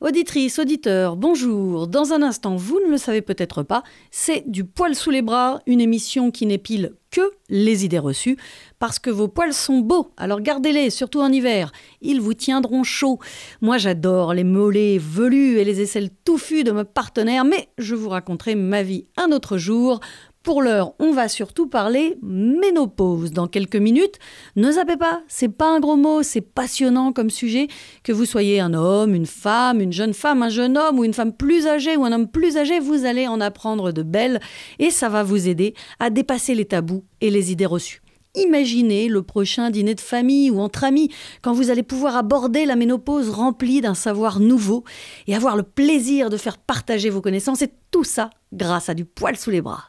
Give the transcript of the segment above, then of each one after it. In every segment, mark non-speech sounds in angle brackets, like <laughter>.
Auditrice, auditeur, bonjour. Dans un instant, vous ne le savez peut-être pas, c'est du poil sous les bras, une émission qui n'épile que les idées reçues, parce que vos poils sont beaux, alors gardez-les, surtout en hiver, ils vous tiendront chaud. Moi j'adore les mollets velus et les aisselles touffues de mes partenaires, mais je vous raconterai ma vie un autre jour. Pour l'heure, on va surtout parler ménopause dans quelques minutes. Ne zappez pas, c'est pas un gros mot, c'est passionnant comme sujet. Que vous soyez un homme, une femme, une jeune femme, un jeune homme ou une femme plus âgée ou un homme plus âgé, vous allez en apprendre de belles et ça va vous aider à dépasser les tabous et les idées reçues. Imaginez le prochain dîner de famille ou entre amis, quand vous allez pouvoir aborder la ménopause remplie d'un savoir nouveau et avoir le plaisir de faire partager vos connaissances et tout ça grâce à du poil sous les bras.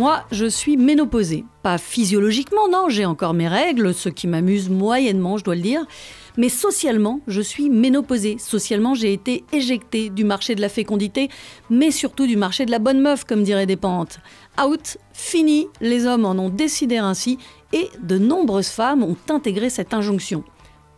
Moi, je suis ménopausée. Pas physiologiquement, non, j'ai encore mes règles, ce qui m'amuse moyennement, je dois le dire. Mais socialement, je suis ménopausée. Socialement, j'ai été éjectée du marché de la fécondité, mais surtout du marché de la bonne meuf, comme diraient des pentes. Out, fini, les hommes en ont décidé ainsi, et de nombreuses femmes ont intégré cette injonction.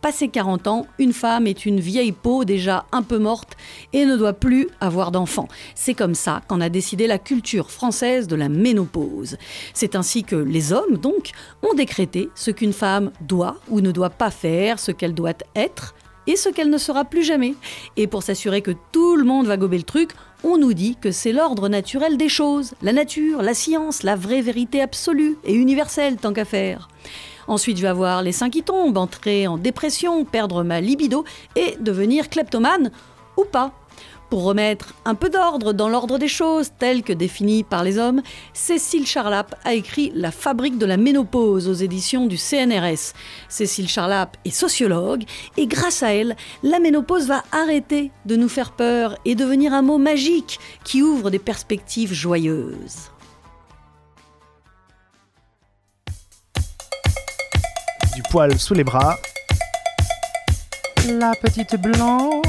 Passé 40 ans, une femme est une vieille peau déjà un peu morte et ne doit plus avoir d'enfants. C'est comme ça qu'en a décidé la culture française de la ménopause. C'est ainsi que les hommes, donc, ont décrété ce qu'une femme doit ou ne doit pas faire, ce qu'elle doit être et ce qu'elle ne sera plus jamais. Et pour s'assurer que tout le monde va gober le truc, on nous dit que c'est l'ordre naturel des choses, la nature, la science, la vraie vérité absolue et universelle tant qu'à faire. Ensuite, je vais avoir les seins qui tombent, entrer en dépression, perdre ma libido et devenir kleptomane ou pas. Pour remettre un peu d'ordre dans l'ordre des choses, tel que défini par les hommes, Cécile Charlap a écrit La fabrique de la ménopause aux éditions du CNRS. Cécile Charlap est sociologue et grâce à elle, la ménopause va arrêter de nous faire peur et devenir un mot magique qui ouvre des perspectives joyeuses. du poil sous les bras. La petite blanc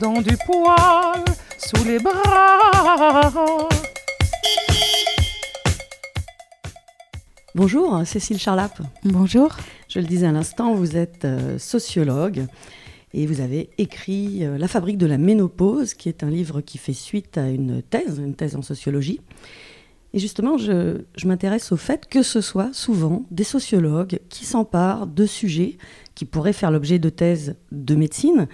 dans du poil sous les bras. Bonjour, Cécile Charlap. Bonjour. Je le disais à l'instant, vous êtes euh, sociologue et vous avez écrit euh, La fabrique de la ménopause, qui est un livre qui fait suite à une thèse, une thèse en sociologie. Et justement, je, m'intéresse au fait que ce soit souvent des sociologues qui s'emparent de sujets qui pourraient faire l'objet de thèses de médecine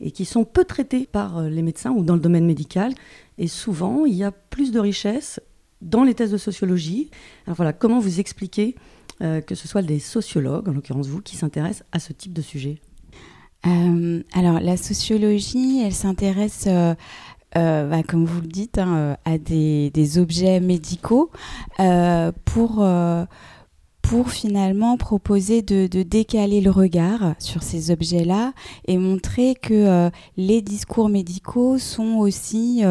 et qui sont peu traités par euh, les médecins ou dans le domaine médical. Et souvent, il y a plus de richesse dans les thèses de sociologie. Alors voilà, comment vous expliquez euh, que ce soit des sociologues, en l'occurrence vous, qui s'intéressent à ce type de sujet? Euh, alors la sociologie, elle s'intéresse bah, comme vous le dites, hein, à des, des, objets médicaux pour, pour finalement proposer de, décaler le regard sur ces objets-là et montrer que les discours médicaux sont aussi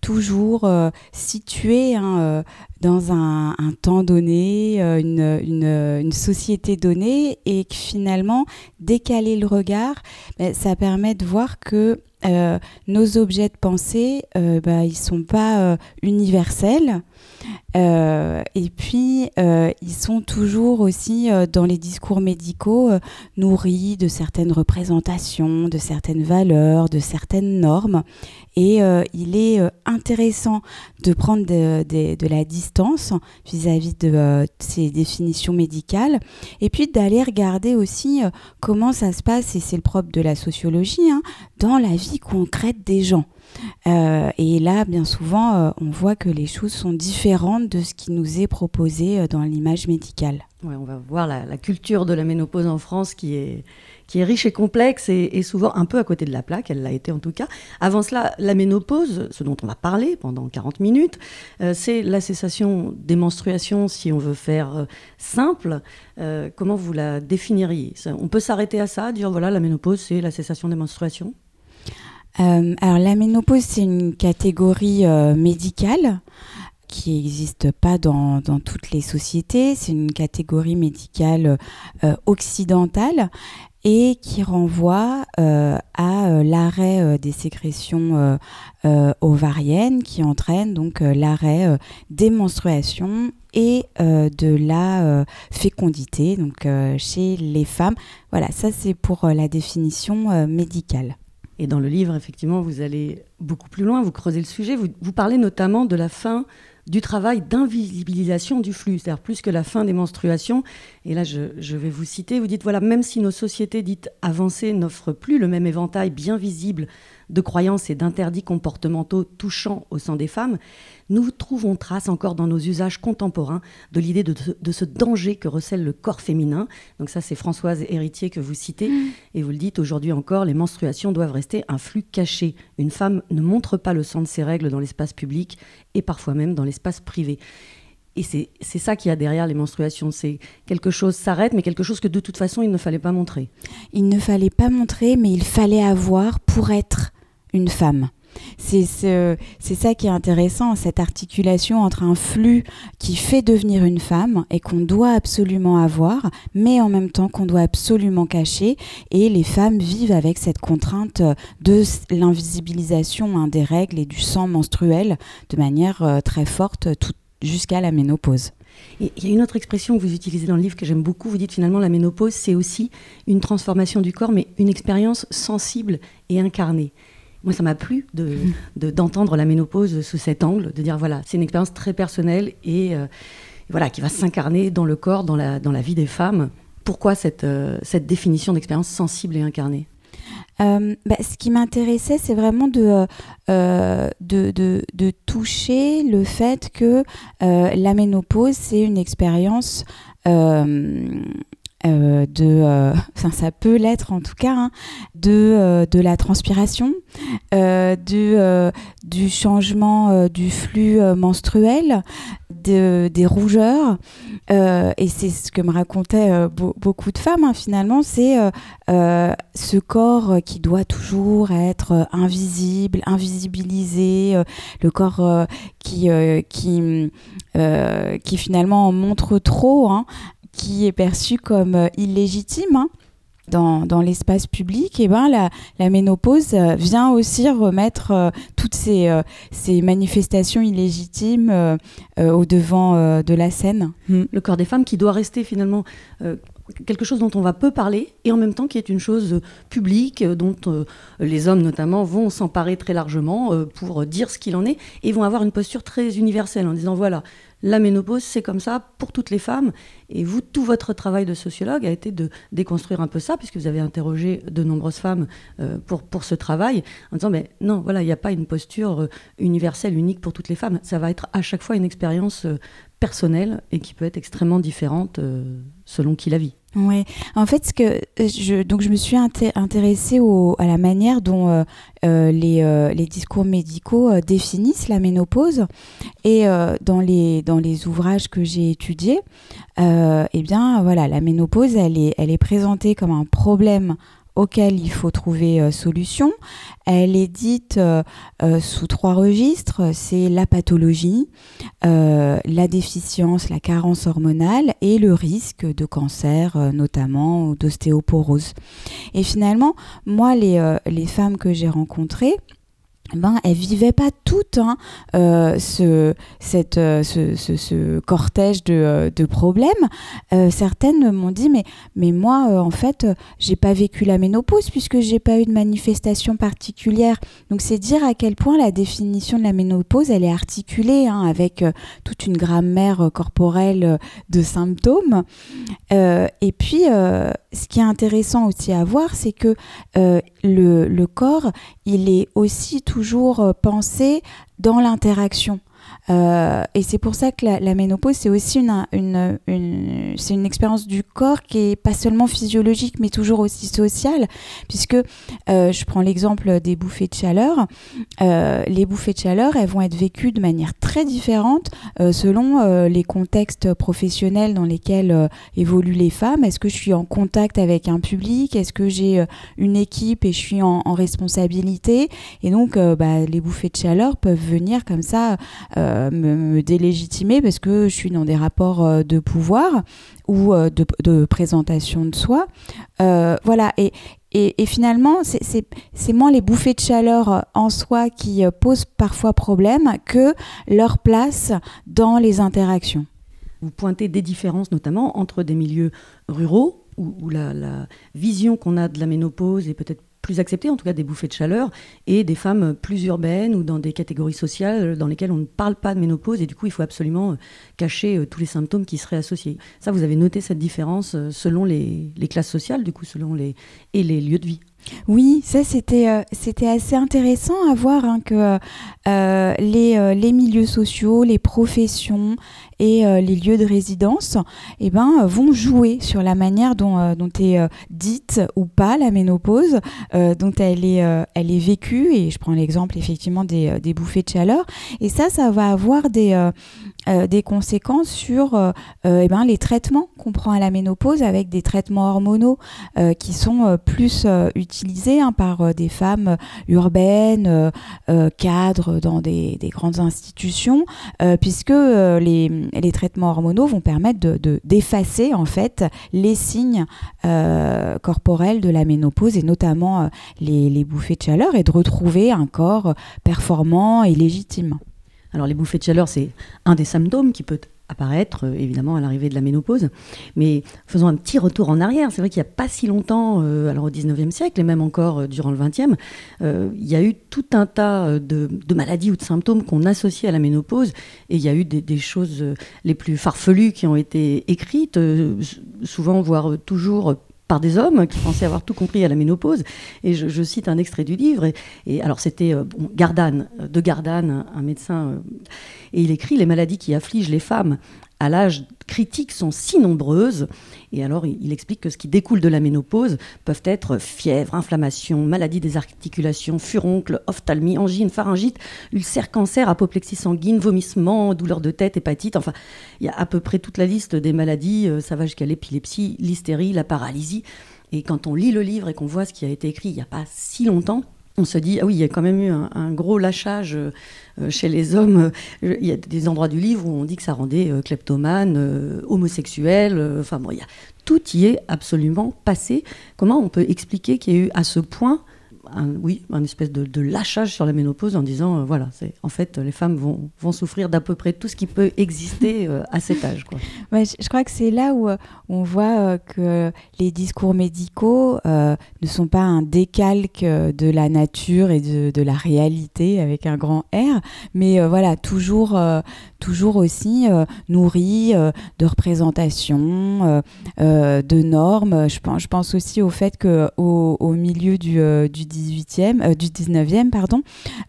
toujours situés hein, dans un, temps donné, une, société donnée, et que finalement, décaler le regard, ben, ça permet de voir que euh, nos objets de pensée, euh, bah, ils sont pas euh, universels. Euh, et puis, ils sont toujours aussi dans les discours médicaux nourris de certaines représentations, de certaines valeurs, de certaines normes. Et il est intéressant de prendre de, de, la distance vis-à-vis de ces définitions médicales. Et puis d'aller regarder aussi comment ça se passe, et c'est le propre de la sociologie, hein, dans la vie concrète des gens. Euh, et là, bien souvent, euh, on voit que les choses sont différentes de ce qui nous est proposé euh, dans l'image médicale. Ouais, on va voir la, culture de la ménopause en France qui est, qui est riche et complexe et, souvent un peu à côté de la plaque, elle l'a été en tout cas. Avant cela, la ménopause, ce dont on va parler pendant 40 minutes, c'est la cessation des menstruations si on veut faire simple. comment vous la définiriez? On peut s'arrêter à ça, dire voilà, la ménopause, c'est la cessation des menstruations? Alors la ménopause, c'est une catégorie euh, médicale qui n'existe pas dans, toutes les sociétés. C'est une catégorie médicale occidentale et qui renvoie euh, à euh, l'arrêt euh, des sécrétions ovariennes qui entraîne donc l'arrêt des menstruations et de la fécondité donc chez les femmes. Voilà, ça c'est pour la définition médicale. Et dans le livre, effectivement, vous allez beaucoup plus loin, vous creusez le sujet, vous, parlez notamment de la fin du travail d'invisibilisation du flux, c'est-à-dire plus que la fin des menstruations. Et là, je, vais vous citer, vous dites, voilà, même si nos sociétés dites avancées n'offrent plus le même éventail bien visible de croyances et d'interdits comportementaux touchant au sang des femmes, nous trouvons trace encore dans nos usages contemporains de l'idée de, ce danger que recèle le corps féminin. Donc ça, c'est Françoise Héritier que vous citez, mm. et vous le dites aujourd'hui encore, les menstruations doivent rester un flux caché. Une femme ne montre pas le sang de ses règles dans l'espace public et parfois même dans l'espace privé. Et c'est ça qu'il y a derrière les menstruations. C'est quelque chose s'arrête, mais quelque chose que de toute façon, il ne fallait pas montrer. Il ne fallait pas montrer, mais il fallait avoir pour être une femme. C'est ça qui est intéressant, cette articulation entre un flux qui fait devenir une femme et qu'on doit absolument avoir, mais en même temps qu'on doit absolument cacher. Et les femmes vivent avec cette contrainte de l'invisibilisation hein, des règles et du sang menstruel de manière euh, très forte jusqu'à la ménopause. Il y a une autre expression que vous utilisez dans le livre que j'aime beaucoup. Vous dites finalement la ménopause, c'est aussi une transformation du corps, mais une expérience sensible et incarnée. Moi, ça m'a plu <laughs> d'entendre de, la ménopause sous cet angle, de dire voilà, c'est une expérience très personnelle et euh, voilà, qui va s'incarner dans le corps, dans la, dans la vie des femmes. Pourquoi cette, euh, cette définition d'expérience sensible et incarnée? Euh, bah, ce qui m'intéressait, c'est vraiment de, de, de, de, toucher le fait que la ménopause, c'est une expérience euh, de, euh, ça peut l'être en tout cas, hein, de, euh, de la transpiration, du, du changement du flux menstruel, de, des rougeurs. et c'est ce que me racontaient beaucoup de femmes hein, finalement, c'est ce corps qui doit toujours être invisible, invisibilisé, le corps qui, qui, qui finalement montre trop. Hein, qui est perçue comme euh, illégitime. Hein, dans, dans l'espace public, et eh ben la, la, ménopause euh, vient aussi remettre euh, toutes ces, ces, manifestations illégitimes au devant de la scène. Hmm. Le corps des femmes qui doit rester finalement quelque chose dont on va peu parler et en même temps qui est une chose publique dont les hommes notamment vont s'emparer très largement pour dire ce qu'il en est et vont avoir une posture très universelle en disant voilà la ménopause, c'est comme ça pour toutes les femmes. Et vous, tout votre travail de sociologue a été de déconstruire un peu ça, puisque vous avez interrogé de nombreuses femmes euh, pour, pour ce travail, en disant, mais non, voilà, il n'y a pas une posture euh, universelle, unique pour toutes les femmes. Ça va être à chaque fois une expérience euh, personnelle et qui peut être extrêmement différente selon qui la vit. Ouais, en fait, ce que je, donc je me suis intéressée au, à la manière dont les, les, discours médicaux définissent la ménopause et dans, les, dans les ouvrages que j'ai étudiés, eh bien voilà, la ménopause, elle est, elle est présentée comme un problème auquel il faut trouver euh, solution. Elle est dite euh, euh, sous trois registres, c'est la pathologie, la déficience, la carence hormonale et le risque de cancer notamment ou d'ostéoporose. Et finalement, moi, les, les femmes que j'ai rencontrées, ben, elles vivaient pas toutes hein, euh, ce, cette, euh, ce, ce, cortège de, euh, problèmes. Certaines m'ont dit mais, mais moi en fait j'ai pas vécu la ménopause puisque j'ai pas eu de manifestation particulière. Donc c'est dire à quel point la définition de la ménopause elle est articulée hein, avec toute une grammaire corporelle de symptômes. et puis ce qui est intéressant aussi à voir c'est que le, corps il est aussi toujours euh, pensé dans l'interaction. Euh, et c'est pour ça que la, ménopause, c'est aussi une, une, une expérience du corps qui est pas seulement physiologique, mais toujours aussi sociale, puisque euh, je prends l'exemple des bouffées de chaleur. Euh, les bouffées de chaleur, elles vont être vécues de manière très différente selon les contextes professionnels dans lesquels évoluent les femmes. Est-ce que je suis en contact avec un public? Est-ce que j'ai une équipe et je suis en, en responsabilité? Et donc, bah, les bouffées de chaleur peuvent venir comme ça me, délégitimer parce que je suis dans des rapports de pouvoir ou de, présentation de soi. voilà, et, et, finalement, c'est moins les bouffées de chaleur en soi qui posent parfois problème que leur place dans les interactions. Vous pointez des différences notamment entre des milieux ruraux où, la, vision qu'on a de la ménopause est peut-être plus acceptée, en tout cas des bouffées de chaleur, et des femmes plus urbaines ou dans des catégories sociales dans lesquelles on ne parle pas de ménopause et du coup il faut absolument euh, cacher euh, tous les symptômes qui seraient associés. Ça, vous avez noté cette différence euh, selon les, classes sociales, du coup, selon les, et les lieux de vie. Oui, ça c'était euh, c'était assez intéressant à voir hein, que euh, les, euh, les, milieux sociaux, les professions et les lieux de résidence eh ben, vont jouer sur la manière dont, dont est dite ou pas la ménopause, dont elle est, elle est vécue. Et je prends l'exemple effectivement des, des, bouffées de chaleur. Et ça, ça va avoir des, des conséquences sur eh ben, les traitements qu'on prend à la ménopause avec des traitements hormonaux qui sont plus utilisés hein, par euh, des femmes urbaines, euh, euh, cadres dans des, grandes institutions, puisque les, les, traitements hormonaux vont permettre de, d'effacer en fait les signes corporels de la ménopause et notamment les, les bouffées de chaleur et de retrouver un corps performant et légitime. Alors les bouffées de chaleur, c'est un des symptômes qui peut apparaître euh, évidemment à l'arrivée de la ménopause. Mais faisons un petit retour en arrière. C'est vrai qu'il n'y a pas si longtemps, euh, alors au 19e siècle et même encore euh, durant le 20e, il y a eu tout un tas de, maladies ou de symptômes qu'on associe à la ménopause et il y a eu des, choses les plus farfelues qui ont été écrites, souvent voire toujours par des hommes qui pensaient avoir tout compris à la ménopause. Et je, cite un extrait du livre. Et, alors c'était euh, Gardanne, de Gardanne, un, médecin, euh, et il écrit les maladies qui affligent les femmes à l'âge critique sont si nombreuses. Et alors, il, explique que ce qui découle de la ménopause peuvent être fièvre, inflammation, maladie des articulations, furoncle, ophtalmie, angine, pharyngite, ulcère, cancer, apoplexie sanguine, vomissement, douleur de tête, hépatite. Enfin, il y a à peu près toute la liste des maladies. Euh, ça va jusqu'à l'épilepsie, l'hystérie, la paralysie. Et quand on lit le livre et qu'on voit ce qui a été écrit il n'y a pas si longtemps, on se dit, ah oui, il y a quand même eu un, gros lâchage euh, chez les hommes. Il y a des endroits du livre où on dit que ça rendait euh, kleptomane, euh, homosexuel. Enfin tout y est absolument passé. Comment on peut expliquer qu'il y a eu à ce point un, oui, un espèce de, lâchage sur la ménopause en disant, euh, voilà, c'est en fait, les femmes vont, vont souffrir d'à peu près tout ce qui peut exister euh, à cet âge. Quoi. Je, crois que c'est là où euh, on voit que les discours médicaux ne sont pas un décalque de la nature et de, la réalité avec un grand R, mais voilà, toujours, toujours aussi nourris de représentations, de normes. Je pense, je pense aussi au fait qu'au au milieu du, du 18e, euh, du 19e, pardon,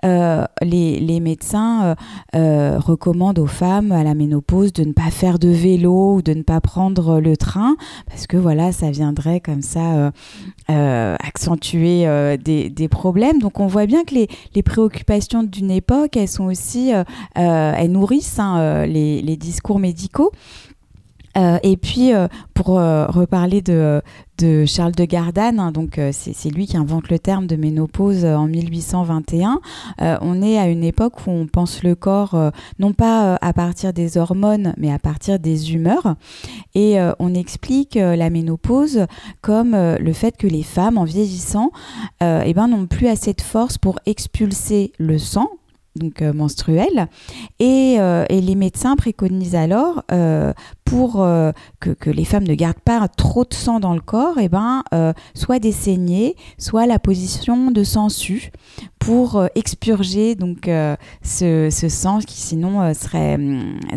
euh, les, médecins euh, recommandent aux femmes à la ménopause de ne pas faire de vélo ou de ne pas prendre le train parce que voilà, ça viendrait comme ça accentuer des, problèmes. Donc on voit bien que les, préoccupations d'une époque, elles sont aussi, elles nourrissent hein, les discours médicaux. Euh, et puis, euh, pour euh, reparler de, Charles de Gardanne, hein, donc c'est lui qui invente le terme de ménopause en 1821. on est à une époque où on pense le corps non pas à partir des hormones, mais à partir des humeurs. Et on explique la ménopause comme le fait que les femmes, en vieillissant, eh ben, n'ont plus assez de force pour expulser le sang donc euh, menstruelle. Et, les médecins préconisent alors, pour que, les femmes ne gardent pas trop de sang dans le corps, eh ben, soit des saignées, soit la position de su pour expurger donc ce, sang qui sinon serait,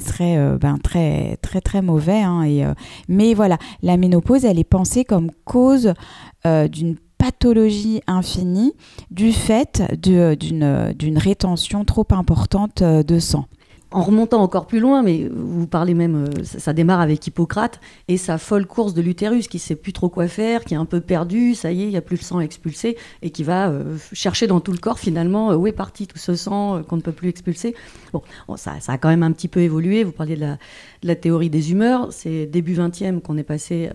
serait ben, très très très mauvais. Hein, et, mais voilà, la ménopause, elle est pensée comme cause d'une pathologie infinie du fait d'une rétention trop importante de sang en remontant encore plus loin, mais vous parlez même, euh, ça, démarre avec Hippocrate et sa folle course de l'utérus qui sait plus trop quoi faire, qui est un peu perdu, ça y est, il n'y a plus le sang expulsé et qui va euh, chercher dans tout le corps finalement euh, où est parti tout ce sang qu'on ne peut plus expulser. Bon, ça, a quand même un petit peu évolué. Vous parliez de la, théorie des humeurs. C'est début 20e qu'on est passé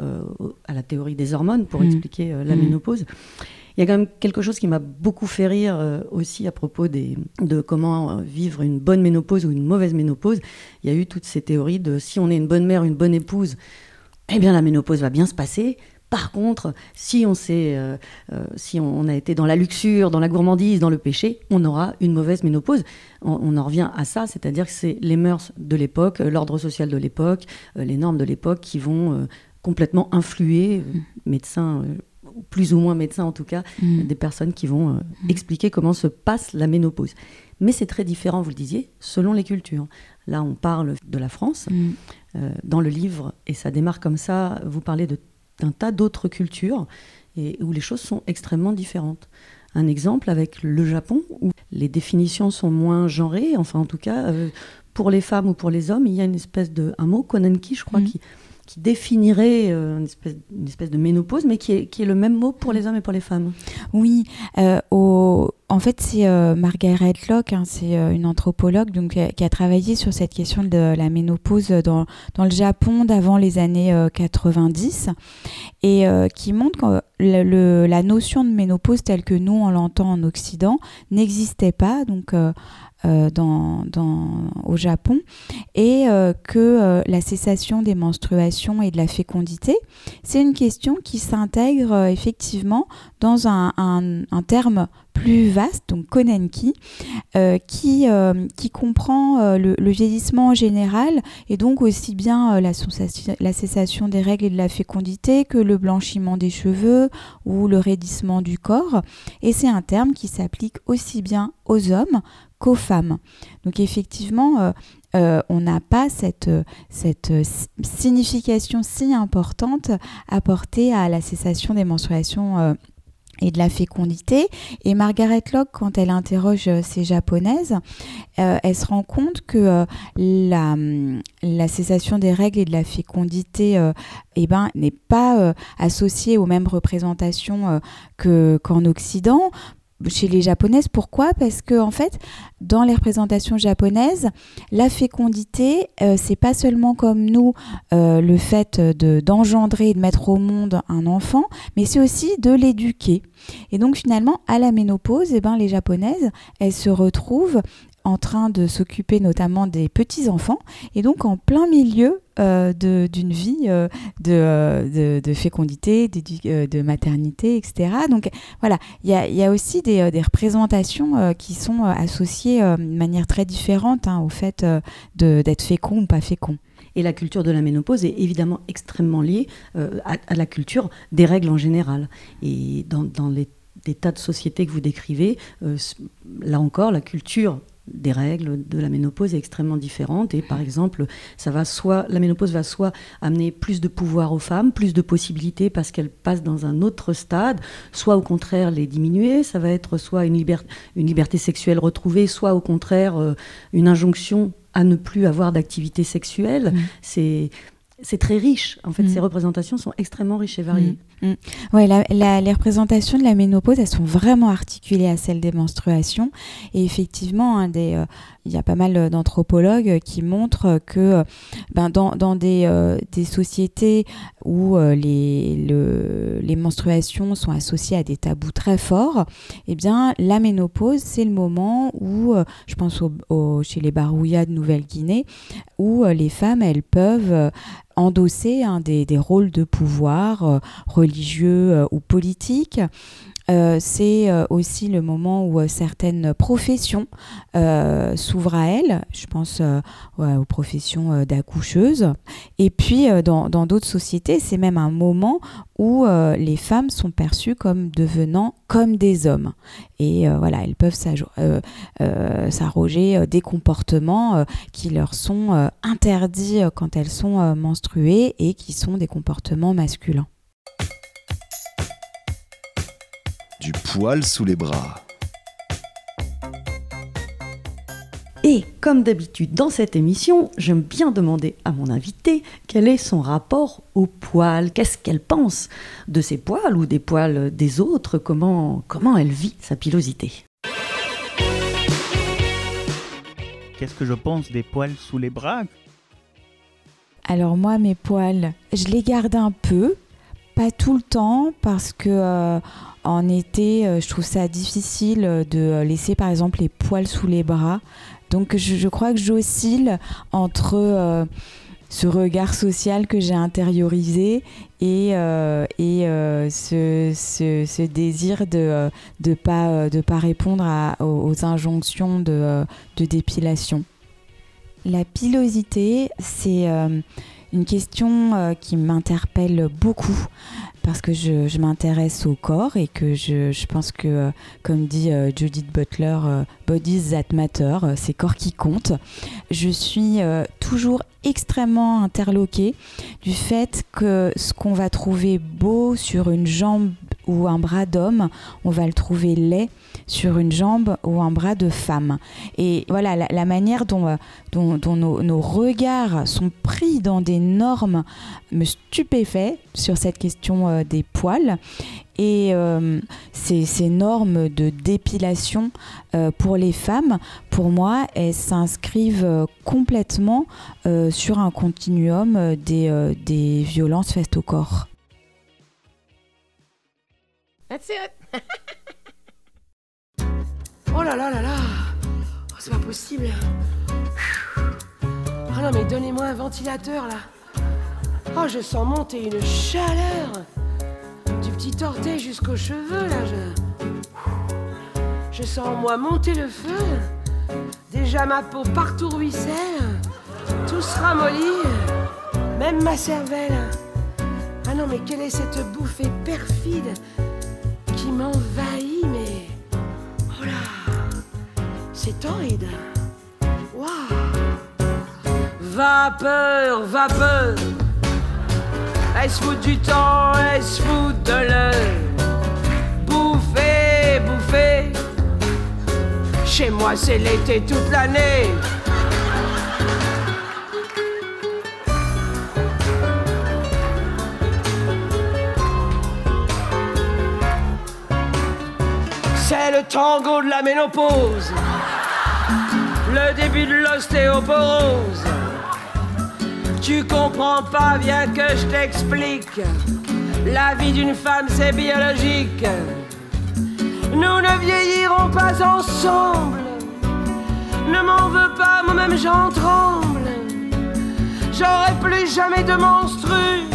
à la théorie des hormones pour mmh. expliquer la mmh. ménopause. Il y a quand même quelque chose qui m'a beaucoup fait rire euh, aussi à propos de comment euh, vivre une bonne ménopause ou une mauvaise ménopause. Il y a eu toutes ces théories de si on est une bonne mère, une bonne épouse, eh bien la ménopause va bien se passer. Par contre, si on, euh, si on a été dans la luxure, dans la gourmandise, dans le péché, on aura une mauvaise ménopause. On, en revient à ça, c'est-à-dire que c'est les mœurs de l'époque, l'ordre social de l'époque, les normes de l'époque qui vont complètement influer, médecins plus ou moins médecins en tout cas, mm. des personnes qui vont euh, mm. expliquer comment se passe la ménopause. Mais c'est très différent, vous le disiez, selon les cultures. Là, on parle de la France. Mm. Euh, dans le livre, et ça démarre comme ça, vous parlez d'un tas d'autres cultures et où les choses sont extrêmement différentes. Un exemple avec le Japon, où les définitions sont moins genrées, enfin en tout cas, euh, pour les femmes ou pour les hommes, il y a une espèce de, un mot, konenki, je crois, qui, qui définirait euh, une, espèce, une, espèce, de ménopause, mais qui est, qui est, le même mot pour les hommes et pour les femmes. Oui, euh, en fait, c'est euh, Margaret Locke, hein, c'est une anthropologue donc, qui a travaillé sur cette question de la ménopause dans, le Japon d'avant les années 90 et qui montre que la notion de ménopause telle que nous on l'entend en Occident n'existait pas. Donc, euh, au Japon et euh, que euh, la cessation des menstruations et de la fécondité, c'est une question qui s'intègre effectivement dans un, terme plus vaste, donc Konenki, qui, qui comprend le, vieillissement en général et donc aussi bien la, cessation des règles et de la fécondité que le blanchiment des cheveux ou le raidissement du corps. Et c'est un terme qui s'applique aussi bien aux hommes qu'aux femmes. Donc effectivement, euh, euh, on n'a pas cette, cette signification si importante apportée à la cessation des menstruations euh, et de la fécondité. Et Margaret Locke, quand elle interroge ces japonaises, elle se rend compte que la, la, cessation des règles et de la fécondité eh ben, n'est pas associée aux mêmes représentations qu'en Occident chez les japonaises. Pourquoi? Parce que en fait, dans les représentations japonaises, la fécondité, euh, c'est pas seulement comme nous euh, le fait de d'engendrer et de mettre au monde un enfant, mais c'est aussi de l'éduquer. Et donc finalement, à la ménopause, eh ben, les japonaises, elles se retrouvent en train de s'occuper notamment des petits-enfants et donc en plein milieu euh, d'une vie euh, de, de, fécondité, de maternité, etc. Donc voilà, il y a, y a, aussi des, des représentations qui sont associées de manière très différente hein, au fait d'être fécond ou pas fécond. Et la culture de la ménopause est évidemment extrêmement liée à, à, la culture des règles en général. Et dans, dans les des tas de sociétés que vous décrivez, là encore, la culture des règles de la ménopause est extrêmement différente et par exemple ça va soit la ménopause va soit amener plus de pouvoir aux femmes plus de possibilités parce qu'elles passent dans un autre stade soit au contraire les diminuer ça va être soit une, une liberté sexuelle retrouvée soit au contraire euh, une injonction à ne plus avoir d'activité sexuelle mmh. c'est c'est très riche. En fait, mmh. ces représentations sont extrêmement riches et variées. Mmh. Ouais, les représentations de la ménopause, elles sont vraiment articulées à celles des menstruations. Et effectivement, un des, euh, il y a pas mal d'anthropologues qui montrent que ben, dans, dans des, euh, des, sociétés où euh, les, le, les menstruations sont associées à des tabous très forts, eh bien, la ménopause, c'est le moment où, euh, je pense chez les Barouillas de Nouvelle-Guinée, où les femmes, elles peuvent endosser hein, des, des, rôles de pouvoir religieux ou politiques euh, c'est euh, aussi le moment où euh, certaines professions s'ouvrent à elles. Je pense aux professions d'accoucheuse. Et puis, dans d'autres sociétés, c'est même un moment où les femmes sont perçues comme devenant comme des hommes. Et voilà, elles peuvent s'arroger des comportements qui leur sont interdits quand elles sont menstruées et qui sont des comportements masculins. Du poil sous les bras. Et comme d'habitude dans cette émission, j'aime bien demander à mon invité quel est son rapport au poil, qu'est-ce qu'elle pense de ses poils ou des poils des autres, comment, comment elle vit sa pilosité? Qu'est-ce que je pense des poils sous les bras? Alors moi, mes poils, je les garde un peu pas tout le temps parce que euh, en été, euh, je trouve ça difficile de laisser par exemple les poils sous les bras. Donc je, crois que j'oscille entre euh, ce regard social que j'ai intériorisé et, euh, euh, ce, désir de ne pas, euh, répondre aux, injonctions de, euh, dépilation. La pilosité, c'est euh, une question euh, qui m'interpelle beaucoup parce que je, m'intéresse au corps et que je, pense que, euh, comme dit euh, Judith Butler, euh, Bodies that matter, c'est corps qui compte. Je suis toujours extrêmement interloquée du fait que ce qu'on va trouver beau sur une jambe ou un bras d'homme, on va le trouver laid sur une jambe ou un bras de femme. Et voilà, la, manière dont, euh, dont, dont nos, regards sont pris dans des normes me stupéfait sur cette question euh, des poils. Et euh, ces, normes de dépilation pour les femmes, pour moi, elles s'inscrivent complètement sur un continuum des violences faites au corps. That's it. oh là là là là. Oh, c'est pas possible. Oh non, mais donnez-moi un ventilateur là. Oh, je sens monter une chaleur. Du petit orteil jusqu'aux cheveux là. Je... sens en moi monter le feu. Déjà ma peau partout ruisselle. Tout se ramollit. Même ma cervelle. Ah non, mais quelle est cette bouffée perfide m'envahit, mais. Oh là C'est torride Waouh. Vapeur, vapeur. Est-ce foutre du temps, est-ce foutre de l'heure? Bouffer, bouffer. Chez moi, c'est l'été toute l'année C'est le tango de la ménopause. Le début de l'ostéoporose. Tu comprends pas, bien que je t'explique. La vie d'une femme, c'est biologique. Nous ne vieillirons pas ensemble. Ne m'en veux pas, moi-même j'en tremble. J'aurai plus jamais de menstru.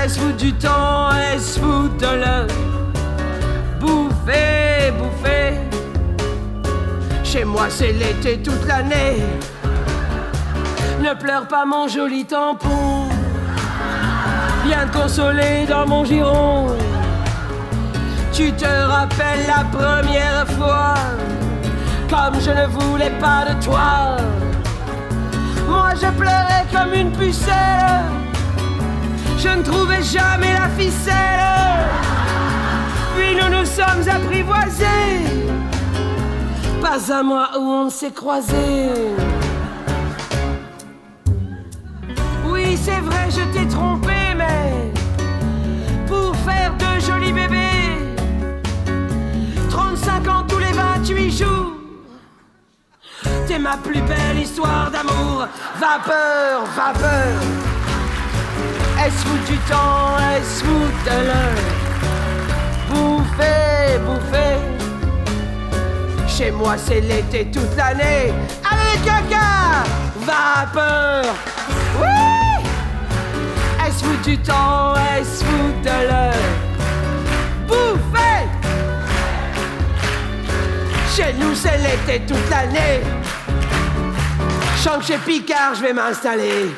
Est-ce vous du temps, est-ce vous de l'heure? Bouffer, bouffer. Chez moi, c'est l'été toute l'année. Ne pleure pas, mon joli tampon. Viens te consoler dans mon giron. Tu te rappelles la première fois, comme je ne voulais pas de toi. Moi je pleurais comme une pucelle. Je ne trouvais jamais la ficelle. Puis nous nous sommes apprivoisés. Pas à moi où on s'est croisés. Oui, c'est vrai, je t'ai trompé, mais pour faire de jolis bébés, 35 ans tous les 28 jours. T'es ma plus belle histoire d'amour. Vapeur, vapeur. Est-ce vous du temps, est-ce vous de l'heure? Bouffer, bouffer. Chez moi, c'est l'été toute l'année. Allez, caca Vapeur. Oui Est-ce vous du temps, est-ce vous de l'heure? Bouffer Chez nous, c'est l'été toute l'année. Que chez Picard, je vais m'installer.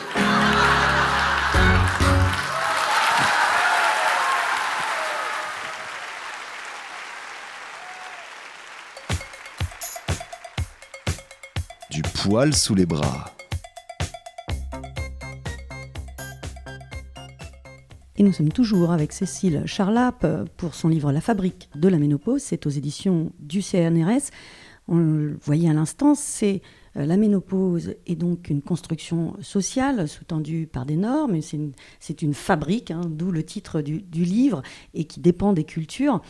Du poil sous les bras. Et nous sommes toujours avec Cécile Charlap pour son livre La fabrique de la ménopause. C'est aux éditions du CNRS. On le voyait à l'instant, c'est euh, la ménopause est donc une construction sociale sous-tendue par des normes. C'est une, fabrique, hein, d'où le titre du, du livre, et qui dépend des cultures.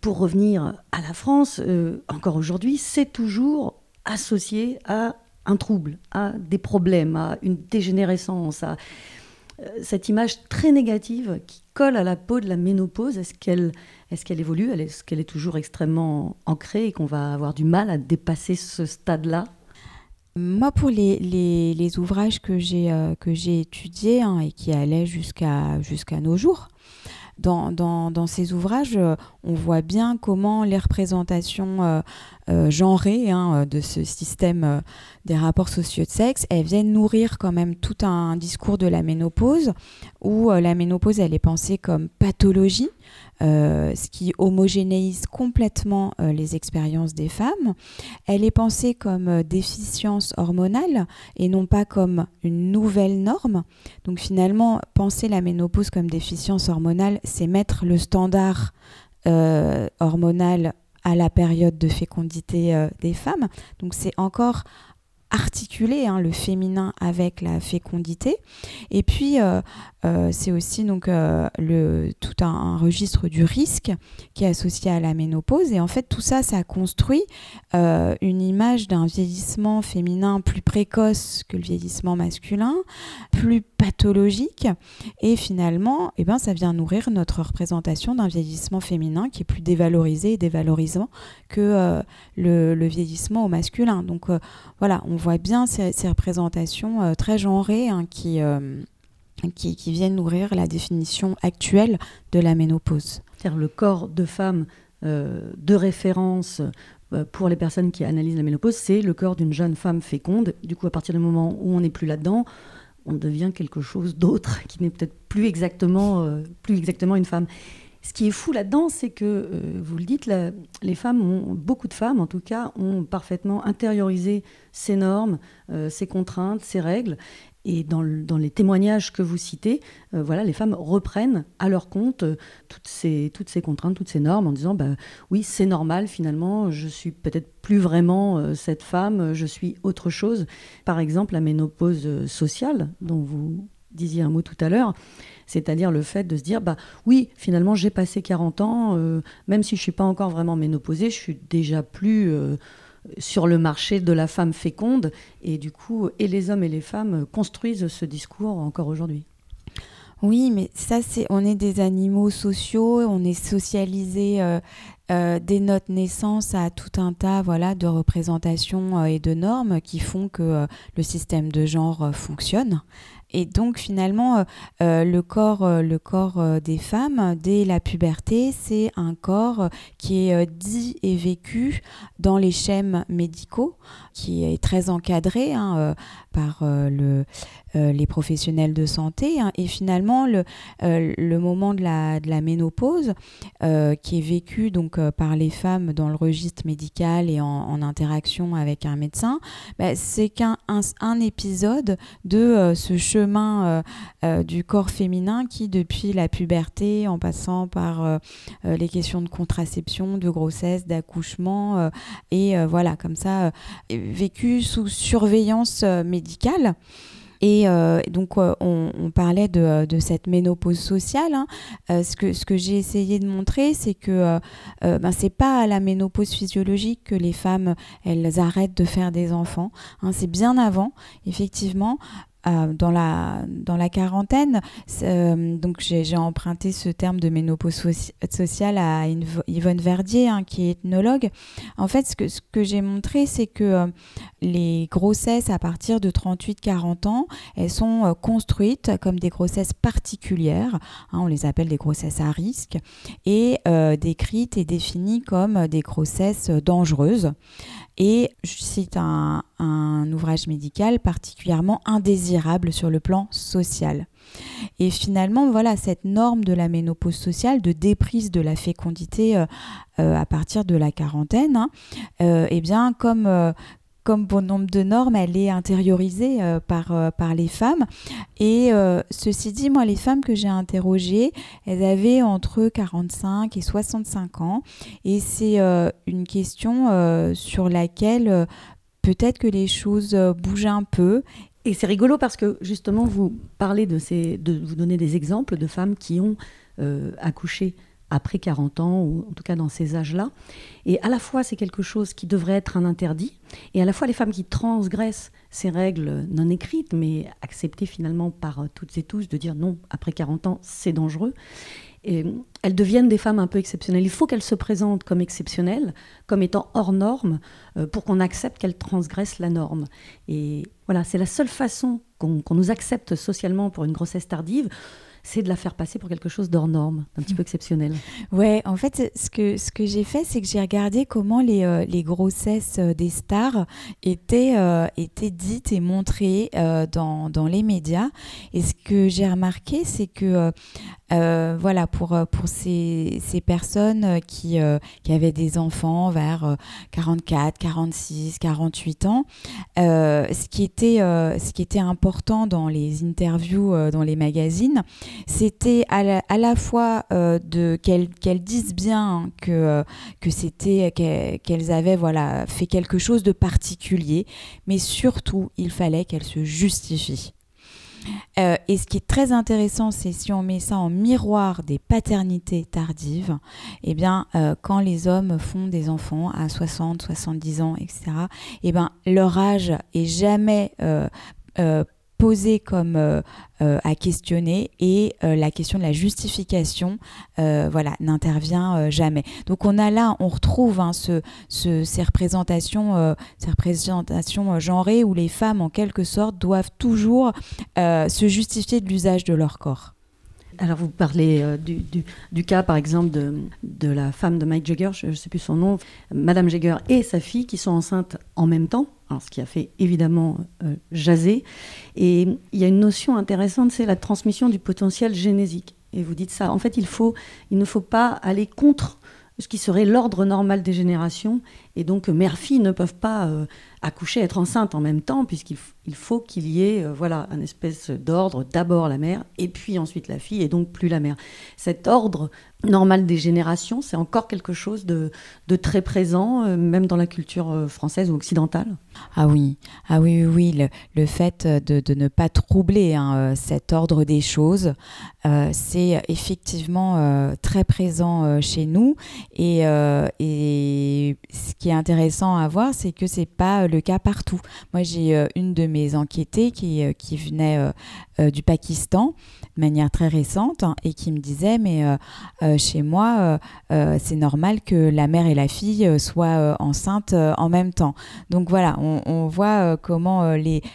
Pour revenir à la France, euh, encore aujourd'hui, c'est toujours associé à un trouble, à des problèmes, à une dégénérescence, à euh, cette image très négative qui colle à la peau de la ménopause. Est-ce qu'elle est qu'elle évolue? Est-ce qu'elle est toujours extrêmement ancrée et qu'on va avoir du mal à dépasser ce stade-là? Moi, pour les, les, ouvrages que j'ai euh, étudiés hein, et qui allaient jusqu'à jusqu'à nos jours, dans, dans, dans, ces ouvrages, euh, on voit bien comment les représentations euh, genrées hein, de ce système des rapports sociaux de sexe, elles viennent nourrir quand même tout un discours de la ménopause, où la ménopause, elle est pensée comme pathologie, euh, ce qui homogénéise complètement euh, les expériences des femmes. Elle est pensée comme euh, déficience hormonale et non pas comme une nouvelle norme. Donc finalement, penser la ménopause comme déficience hormonale, c'est mettre le standard hormonal à la période de fécondité des femmes. Donc c'est encore articuler hein, le féminin avec la fécondité. Et puis, euh, euh, c'est aussi donc euh, tout un, registre du risque qui est associé à la ménopause. Et en fait, tout ça, ça construit une image d'un vieillissement féminin plus précoce que le vieillissement masculin, plus pathologique. Et finalement, eh ben, ça vient nourrir notre représentation d'un vieillissement féminin qui est plus dévalorisé et dévalorisant que le, vieillissement au masculin. Donc voilà, on voit bien ces, représentations euh, très genrées hein, euh, qui, viennent nourrir la définition actuelle de la ménopause. Le corps de femme euh, de référence pour les personnes qui analysent la ménopause, c'est le corps d'une jeune femme féconde. Du coup, à partir du moment où on n'est plus là-dedans, on devient quelque chose d'autre qui n'est peut-être plus exactement, plus exactement une femme. Ce qui est fou là-dedans, c'est que, euh, vous le dites, les femmes beaucoup de femmes en tout cas, ont parfaitement intériorisé ces normes, euh, ces contraintes, ces règles. Et dans, les témoignages que vous citez, euh, voilà, les femmes reprennent à leur compte toutes, ces, toutes ces contraintes, toutes ces normes en disant bah, oui, c'est normal finalement, je suis peut-être plus vraiment cette femme, je suis autre chose. Par exemple, la ménopause sociale, dont vous disiez un mot tout à l'heure, c'est-à-dire le fait de se dire, bah oui, finalement, j'ai passé 40 ans, euh, même si je ne suis pas encore vraiment ménopausée, je suis déjà plus euh, sur le marché de la femme féconde. Et du coup, et les hommes et les femmes construisent ce discours encore aujourd'hui. Oui, mais ça, c'est, on est des animaux sociaux, on est socialisés euh, dès notre naissance à tout un tas, voilà, de représentations et de normes qui font que le système de genre fonctionne. Et donc finalement, euh, euh, le corps, euh, des femmes dès la puberté, c'est un corps qui est dit et vécu dans les schèmes médicaux, qui est très encadré hein, par le, les professionnels de santé. Hein. Et finalement, le, le moment de la, ménopause, qui est vécu donc par les femmes dans le registre médical et en, interaction avec un médecin, bah, c'est qu'un un, épisode de ce chemin euh, euh, du corps féminin qui, depuis la puberté, en passant par euh, les questions de contraception, de grossesse, d'accouchement, et voilà, comme ça, vécu sous surveillance médicale. Et donc, on, parlait de, cette ménopause sociale. Hein. ce que, ce que j'ai essayé de montrer, c'est que ben, c'est pas à la ménopause physiologique que les femmes elles arrêtent de faire des enfants. Hein. c'est bien avant, effectivement. Euh, dans, la, dans la quarantaine. Euh, donc j'ai emprunté ce terme de ménopause sociale à Yvonne Verdier, hein, qui est ethnologue. En fait, ce que, ce que j'ai montré, c'est que euh, les grossesses à partir de 38-40 ans, elles sont construites comme des grossesses particulières. Hein, on les appelle des grossesses à risque et décrites et définies comme des grossesses dangereuses. Et je cite un, ouvrage médical particulièrement indésirable sur le plan social. Et finalement, voilà, cette norme de la ménopause sociale, de déprise de la fécondité euh, euh, à partir de la quarantaine, hein, euh, eh bien, comme, comme bon nombre de normes, elle est intériorisée euh, par, euh, par les femmes. Et euh, ceci dit, moi, les femmes que j'ai interrogées, elles avaient entre 45 et 65 ans. Et c'est une question sur laquelle peut-être que les choses bougent un peu. Et c'est rigolo parce que justement, vous parlez de ces, de vous donner des exemples de femmes qui ont accouché après 40 ans, ou en tout cas dans ces âges-là. Et à la fois, c'est quelque chose qui devrait être un interdit, et à la fois les femmes qui transgressent ces règles non écrites, mais acceptées finalement par toutes et tous, de dire non, après 40 ans, c'est dangereux. Et elles deviennent des femmes un peu exceptionnelles. Il faut qu'elles se présentent comme exceptionnelles, comme étant hors norme, euh, pour qu'on accepte qu'elles transgressent la norme. Et voilà, c'est la seule façon qu'on nous accepte socialement pour une grossesse tardive c'est de la faire passer pour quelque chose d'hors norme, d'un petit peu exceptionnel. <laughs> Ouais, en fait, ce que, ce que j'ai fait, c'est que j'ai regardé comment les, euh, les grossesses euh, des stars étaient, euh, étaient dites et montrées dans, dans, les médias. Et ce que j'ai remarqué, c'est que voilà, pour, pour ces, ces personnes qui, qui avaient des enfants vers 44, 46, 48 ans, ce, qui était, ce qui était important dans les interviews dans les magazines, c'était à, la, fois euh, de qu'elles disent bien que euh, que c'était qu'elles avaient voilà fait quelque chose de particulier, mais surtout il fallait qu'elles se justifient. Euh, et ce qui est très intéressant, c'est si on met ça en miroir des paternités tardives, eh bien, quand les hommes font des enfants à 60, 70 ans, etc., eh bien, leur âge est jamais posé comme euh, euh, à questionner et euh, la question de la justification voilà n'intervient jamais. Donc on a là on retrouve hein, ce, ces représentations ces représentations genrées où les femmes en quelque sorte doivent toujours se justifier de l'usage de leur corps alors vous parlez du, du, cas par exemple de, de, la femme de Mike Jagger, je ne sais plus son nom, Madame Jagger et sa fille qui sont enceintes en même temps ce qui a fait évidemment euh, jaser. Et il y a une notion intéressante, c'est la transmission du potentiel génésique. Et vous dites ça. En fait, il, faut, il ne faut pas aller contre ce qui serait l'ordre normal des générations. Et donc, mère-fille ne peuvent pas euh, accoucher, être enceinte en même temps, puisqu'il faut qu'il y ait euh, voilà, un espèce d'ordre, d'abord la mère, et puis ensuite la fille, et donc plus la mère. Cet ordre normal des générations, c'est encore quelque chose de, très présent, euh, même dans la culture euh, française ou occidentale. Ah oui, ah oui, oui, Le, fait de, de, ne pas troubler hein, cet ordre des choses, c'est effectivement très présent chez nous. Et, et ce qui est intéressant à voir, c'est que c'est pas le cas partout. Moi, j'ai euh, une de mes enquêtées qui, euh, venait euh, du Pakistan de manière très récente hein, et qui me disait mais chez moi c'est normal que la mère et la fille soient enceintes en même temps. Donc voilà, on, voit comment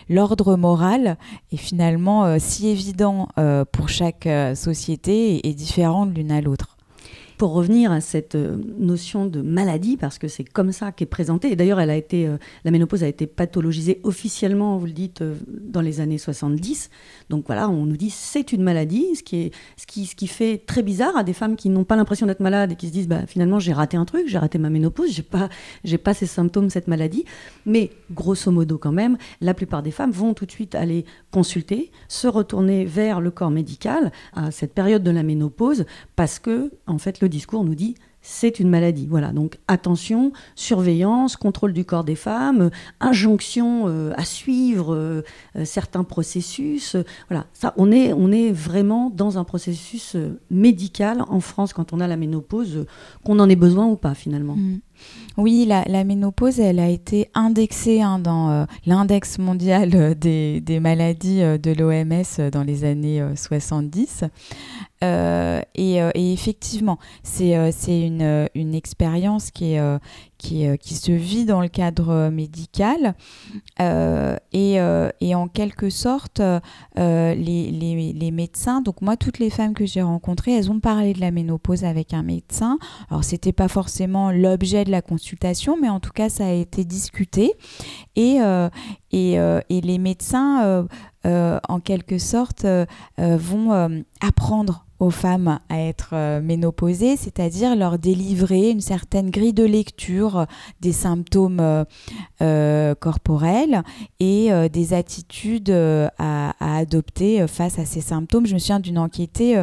l'ordre moral est finalement si évident pour chaque société et différent de l'une à l'autre pour revenir à cette euh, notion de maladie, parce que c'est comme ça qu'est présentée, et d'ailleurs, elle a été, euh, la ménopause a été pathologisée officiellement, vous le dites, euh, dans les années 70. Donc voilà, on nous dit c'est une maladie, ce qui, est, ce, qui, ce qui fait très bizarre à des femmes qui n'ont pas l'impression d'être malades et qui se disent bah, finalement j'ai raté un truc, j'ai raté ma ménopause, j'ai pas, j'ai pas ces symptômes, cette maladie. Mais grosso modo quand même, la plupart des femmes vont tout de suite aller consulter, se retourner vers le corps médical à cette période de la ménopause parce que en fait le discours nous dit c'est une maladie. Voilà, donc attention, surveillance, contrôle du corps des femmes, injonction euh, à suivre euh, euh, certains processus. voilà, ça, on est, on est vraiment dans un processus médical en France quand on a la ménopause, qu'on en ait besoin ou pas finalement. Mm. Oui, la, ménopause, elle a été indexée hein, dans l'index mondial des, des maladies de l'OMS dans les années 70. Euh, et, euh, effectivement, c'est euh, une, expérience qui, se vit dans le cadre médical. Et, en quelque sorte, les, les, les, médecins, donc moi, toutes les femmes que j'ai rencontrées, elles ont parlé de la ménopause avec un médecin. Alors, c'était pas forcément l'objet de la consultation, mais en tout cas, ça a été discuté. Et, et, et les médecins, en quelque sorte, vont apprendre aux femmes à être euh, ménopausées, c'est-à-dire leur délivrer une certaine grille de lecture des symptômes euh, euh, corporels et des attitudes à, adopter face à ces symptômes. Je me souviens d'une enquêtée,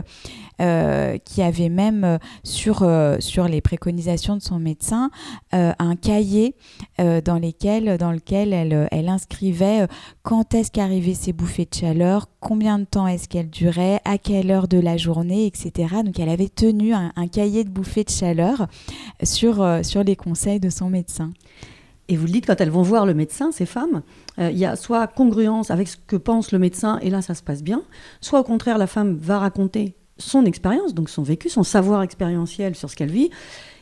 euh, qui avait même euh, sur, euh, sur les préconisations de son médecin un cahier dans, lesquels, dans lequel elle, elle inscrivait quand est-ce qu'arrivaient ces bouffées de chaleur, combien de temps est-ce qu'elles duraient, à quelle heure de la journée, etc. Donc elle avait tenu un, cahier de bouffées de chaleur sur, sur les conseils de son médecin. Et vous le dites, quand elles vont voir le médecin, ces femmes, il y a soit congruence avec ce que pense le médecin, et là ça se passe bien, soit au contraire la femme va raconter son expérience, donc son vécu, son savoir expérientiel sur ce qu'elle vit.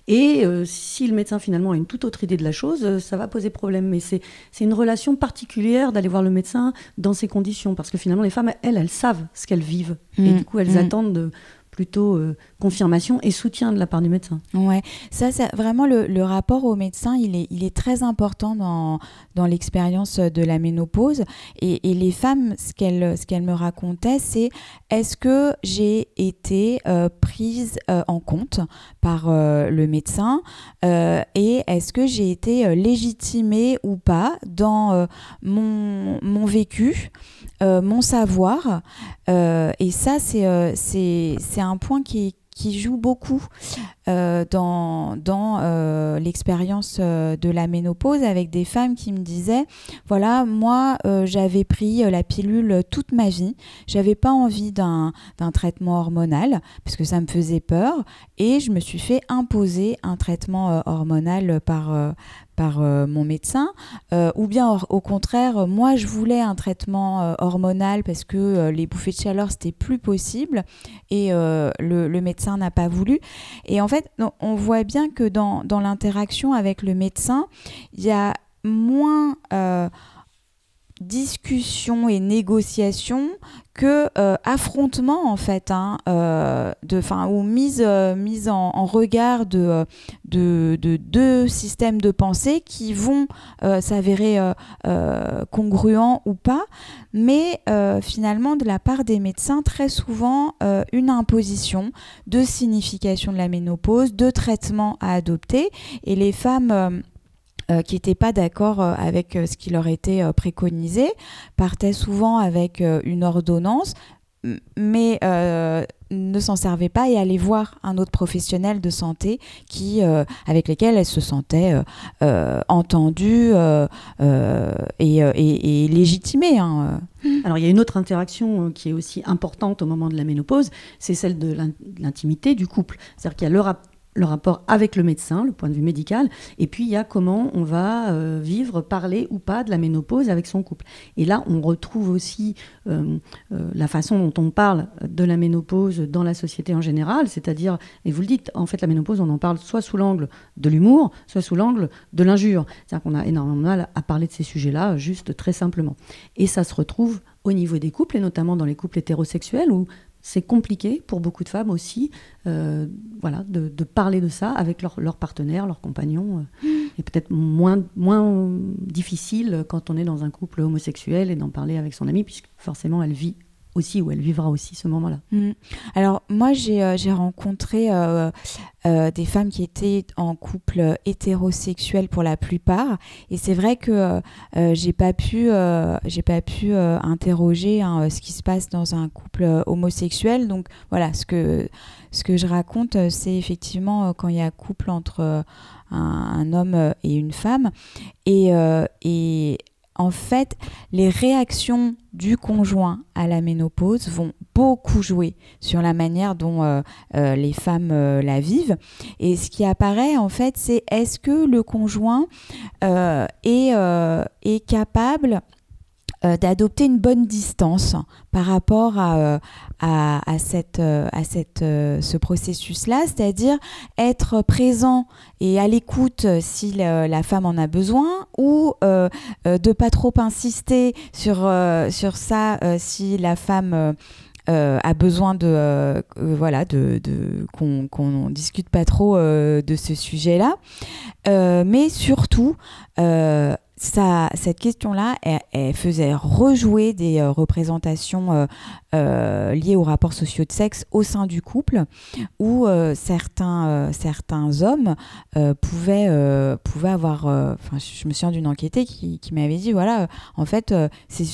Et euh, si le médecin finalement a une toute autre idée de la chose, euh, ça va poser problème. Mais c'est une relation particulière d'aller voir le médecin dans ces conditions, parce que finalement les femmes, elles, elles savent ce qu'elles vivent. Et Mm, du coup, elles mm. attendent de- plutôt euh, confirmation et soutien de la part du médecin. Ouais, ça, vraiment le, rapport au médecin, il est, très important dans, l'expérience de la ménopause. Et, les femmes, ce qu'elles me racontaient, c'est est-ce que j'ai été euh, prise euh, en compte par le médecin et est-ce que j'ai été légitimée ou pas dans mon, vécu, mon savoir. Euh, et ça, c'est euh, c'est un point qui, qui joue beaucoup euh, dans, dans euh, l'expérience euh, de la ménopause avec des femmes qui me disaient voilà moi euh, j'avais pris euh, la pilule toute ma vie j'avais pas envie d'un traitement hormonal parce que ça me faisait peur et je me suis fait imposer un traitement euh, hormonal par euh, euh, mon médecin euh, ou bien au, au contraire euh, moi je voulais un traitement hormonal parce que les bouffées de chaleur c'était plus possible et le, le médecin n'a pas voulu. Et en fait on- voit bien que dans, dans l'interaction avec le médecin il y a moins discussion et négociation que euh, en fait hein, euh, de fin ou mise euh, mise en, regard de, euh, de de deux systèmes de pensée qui vont s'avérer congruents ou pas mais finalement de la part des médecins très souvent une imposition de signification de la ménopause de traitement à adopter. Et les femmes euh, qui n'étaient pas d'accord euh, avec euh, ce qui leur était euh, préconisé, partaient souvent avec euh, une ordonnance, mais euh, ne s'en servaient pas et allaient voir un autre professionnel de santé qui, euh, avec lesquels elles se sentaient euh, euh, entendues euh, euh, et, et- et légitimées. hein, euh. Alors il y a une autre interaction qui est aussi importante au moment de la ménopause, c'est celle de l'in- de l'intimité du couple. C'est-à-dire qu'il y a le, rap- le rapport avec le médecin, le point de vue médical, et puis il y a comment on va euh, vivre, parler ou pas de la ménopause avec son couple. Et là, on retrouve aussi euh, euh, la façon dont on parle de la ménopause dans la société en général, c'est-à-dire, et vous le dites, en fait la ménopause, on en parle soit sous l'angle de l'humour, soit sous l'angle de l'injure. C'est-à-dire qu'on a énormément de mal à parler de ces sujets-là, juste très simplement. Et ça se retrouve au niveau des couples, et notamment dans les couples hétérosexuels, où c'est compliqué pour beaucoup de femmes aussi euh, voilà, de, de parler de ça avec leur, leur partenaire, leur compagnon. euh, et peut-être moins, moins difficile quand on est dans un couple homosexuel et d'en parler avec son ami, puisque forcément elle vit aussi ou elle vivra aussi ce moment-là. Mm. Alors moi j'ai euh, rencontré euh, euh, des femmes qui étaient en couple hétérosexuel pour la plupart et c'est vrai que j'ai pas pu j'ai pas pu interroger hein, ce qui se passe dans un couple homosexuel donc voilà ce que ce que je raconte c'est effectivement quand il y a couple entre un, homme et une femme et en fait, les réactions du conjoint à la ménopause vont beaucoup jouer sur la manière dont euh, euh, les femmes euh, la vivent. Et ce qui apparaît, en fait, c'est est-ce que le conjoint est capable euh, d'adopter une bonne distance par rapport à, euh, à, cette, euh, à cette, ce processus-là, c'est-à-dire être présent et à l'écoute si la femme en a besoin ou euh, de pas trop insister sur, sur ça si la femme a besoin de voilà de, de qu'on qu'on discute pas trop de ce sujet-là, Euh, mais surtout cette question-là, faisait rejouer des euh, représentations euh, euh, liées aux rapports sociaux de sexe au sein du couple, où certains, certains hommes pouvaient, pouvaient avoir. je me souviens d'une enquêtée qui, m'avait dit voilà, en fait,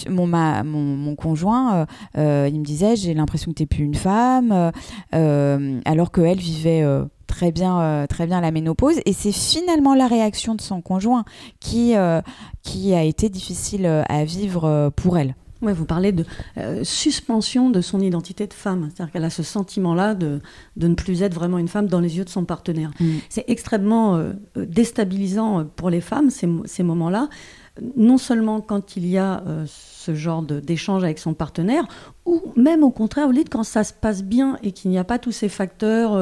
mon, mon, conjoint, il me disait j'ai l'impression que tu n'es plus une femme, alors qu'elle vivait. Très bien, euh, très bien la ménopause et c'est finalement la réaction de son conjoint qui, euh, qui a été difficile euh, à vivre euh, pour elle. Ouais, vous parlez de euh, suspension de son identité de femme. C'est-à-dire qu'elle a ce sentiment-là de, de ne plus être vraiment une femme dans les yeux de son partenaire. Mm. C'est extrêmement euh, déstabilisant pour les femmes, ces, ces moments-là. Non seulement quand il y a euh, ce genre d'échange avec son partenaire, ou même au contraire, au lit, quand ça se passe bien et qu'il n'y a pas tous ces facteurs.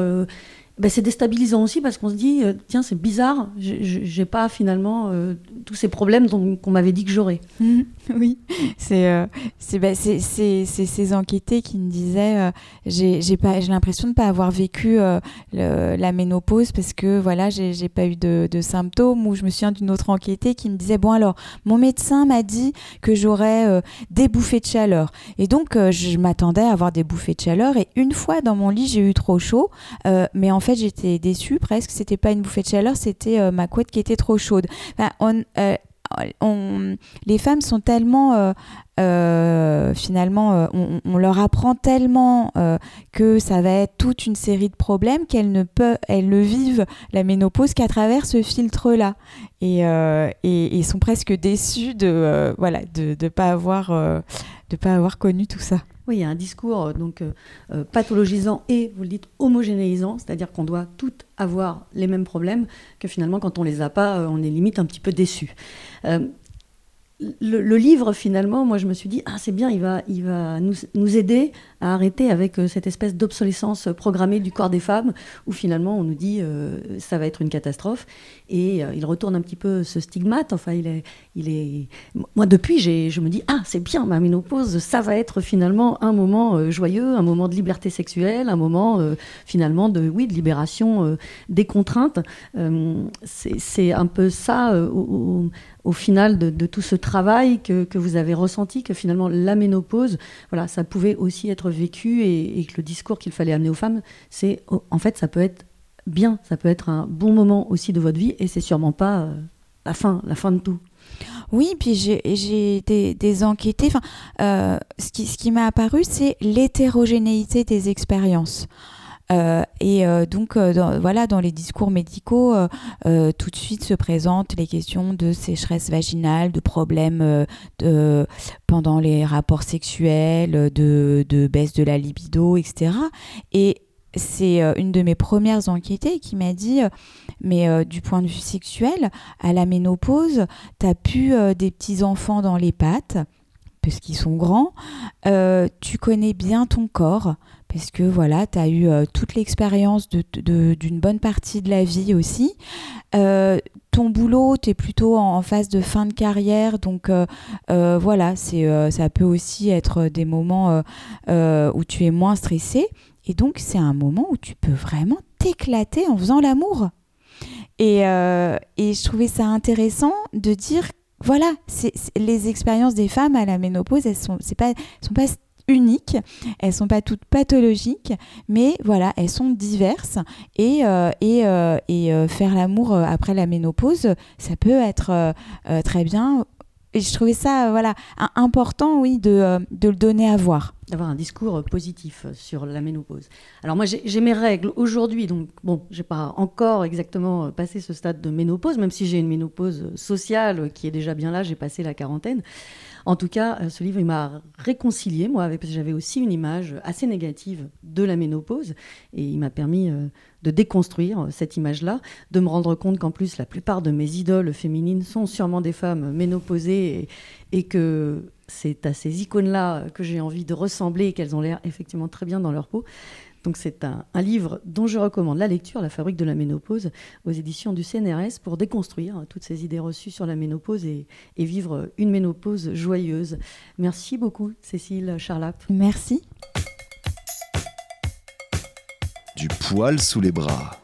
Ben, c'est déstabilisant aussi parce qu'on se dit, euh, tiens, c'est bizarre, j'ai- pas finalement euh, tous ces problèmes qu'on m'avait dit que j'aurais. <laughs> Oui, c'est euh, c'est ces enquêtés qui me disaient euh, j'ai l'impression de ne pas avoir vécu euh, la ménopause parce que voilà j'ai pas eu de, de symptômes ou je me souviens d'une autre enquêtée qui me disait bon alors mon médecin m'a dit que j'aurais des bouffées de chaleur et donc je m'attendais à avoir des bouffées de chaleur et une fois dans mon lit j'ai eu trop chaud mais en fait j'étais déçue presque. C'était pas une bouffée de chaleur c'était euh, ma couette qui était trop chaude. Euh, on- les femmes sont tellement euh, finalement on, leur apprend tellement que ça va être toute une série de problèmes qu'elles ne peuvent elles ne vivent la ménopause qu'à travers ce filtre là et, sont presque déçues de voilà de de pas avoir de pas avoir connu tout ça Oui, il y a un discours euh, donc euh, euh, pathologisant et, vous le dites, homogénéisant, c'est-à-dire qu'on doit toutes avoir les mêmes problèmes, que finalement, quand on les a pas, on est limite un petit peu déçu. Le, livre, finalement, moi, je me suis dit, ah, c'est bien, il va, il va nous, aider à arrêter avec cette espèce d'obsolescence programmée du corps des femmes, où finalement, on nous dit, ça va être une catastrophe. Et il retourne un petit peu ce stigmate. Enfin, il est, il est. Moi, depuis, je me dis, ah, c'est bien, ma ménopause, ça va être finalement un moment euh, joyeux, un moment de liberté sexuelle, un moment euh, finalement de, oui, de libération euh, des contraintes. C'est, un peu ça, au, final de, tout ce travail que, que vous avez ressenti, que finalement la ménopause, voilà, ça pouvait aussi être vécu et, et que le discours qu'il fallait amener aux femmes, c'est oh, en fait, ça peut être bien, ça peut être un bon moment aussi de votre vie et c'est sûrement pas la fin, la fin de tout. Oui, puis j'ai des, des enquêtés. Enfin, euh, ce qui, m'a apparu, c'est l'hétérogénéité des expériences. Euh, et euh, donc, dans, voilà, dans les discours médicaux, tout de suite se présentent les questions de sécheresse vaginale, de problèmes pendant les rapports sexuels, de, de baisse de la libido, etc. Et c'est euh, une de mes premières enquêtées qui m'a dit, euh, mais euh, du point de vue sexuel, à la ménopause, t'as euh, des petits enfants dans les pattes parce qu'ils sont grands. Tu connais bien ton corps parce que voilà, tu as eu toute l'expérience d'une bonne partie de la vie aussi. Ton boulot, tu es plutôt en, phase de fin de carrière, donc voilà, ça peut aussi être des moments où tu es moins stressé. Et donc, c'est un moment où tu peux vraiment t'éclater en faisant l'amour. Et, euh, et je trouvais ça intéressant de dire, voilà, c'est- les expériences des femmes à la ménopause, elles sont, pas, sont pas uniques, elles sont pas toutes pathologiques, mais voilà, elles sont diverses. Et, euh, et, euh, et faire l'amour après la ménopause, ça peut être très bien. Et je trouvais ça, voilà, important, oui, de, de le donner à voir. D'avoir un discours positif sur la ménopause. Alors moi, j'ai mes règles aujourd'hui, donc bon, j'ai pas encore exactement passé ce stade de ménopause, même si j'ai une ménopause sociale qui est déjà bien là, j'ai passé la quarantaine. En tout cas, euh, ce livre, il m'a réconcilié, moi, parce que j'avais aussi une image assez négative de la ménopause, et il m'a permis euh, de déconstruire euh, cette image-là, de me rendre compte qu'en plus, la plupart de mes idoles féminines sont sûrement des femmes ménopausées, et que c'est à ces icônes-là que j'ai envie de ressembler et qu'elles ont l'air effectivement très bien dans leur peau. Donc c'est un, un livre dont je recommande la lecture, La fabrique de la ménopause, aux éditions du CNRS, pour déconstruire toutes ces idées reçues sur la ménopause et, et vivre une ménopause joyeuse. Merci beaucoup, Cécile Charlap. Merci. Du poil sous les bras.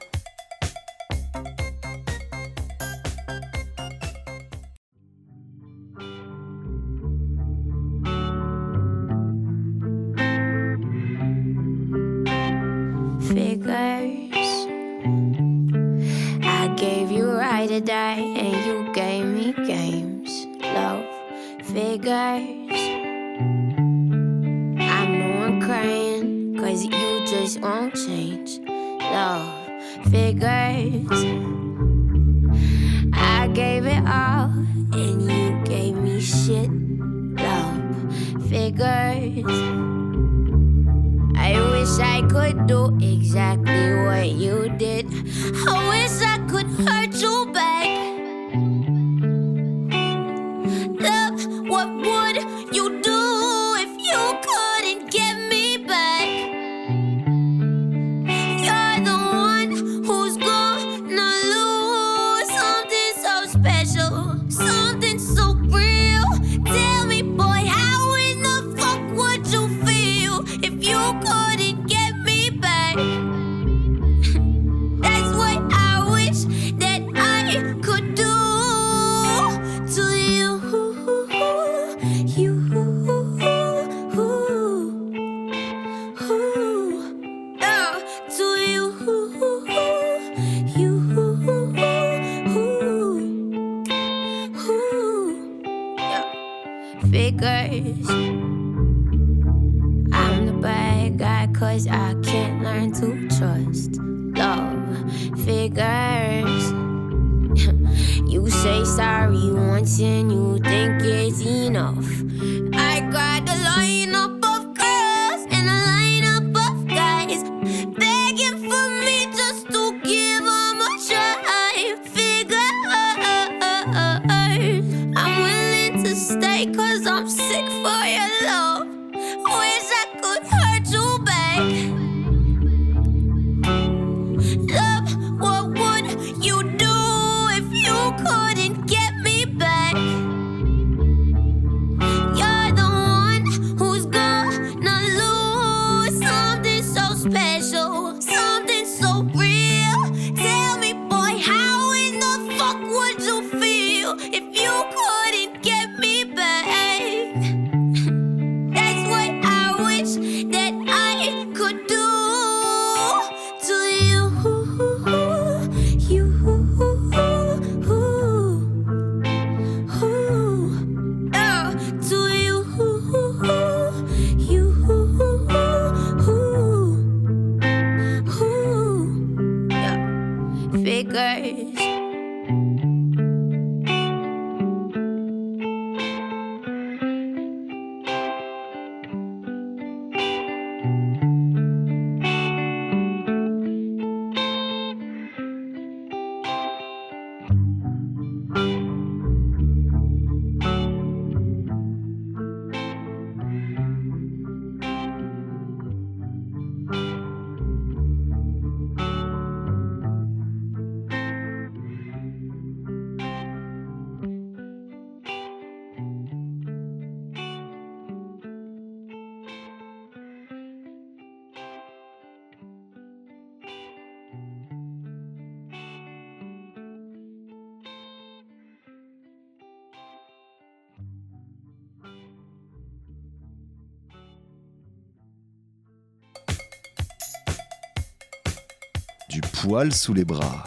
poil sous les bras.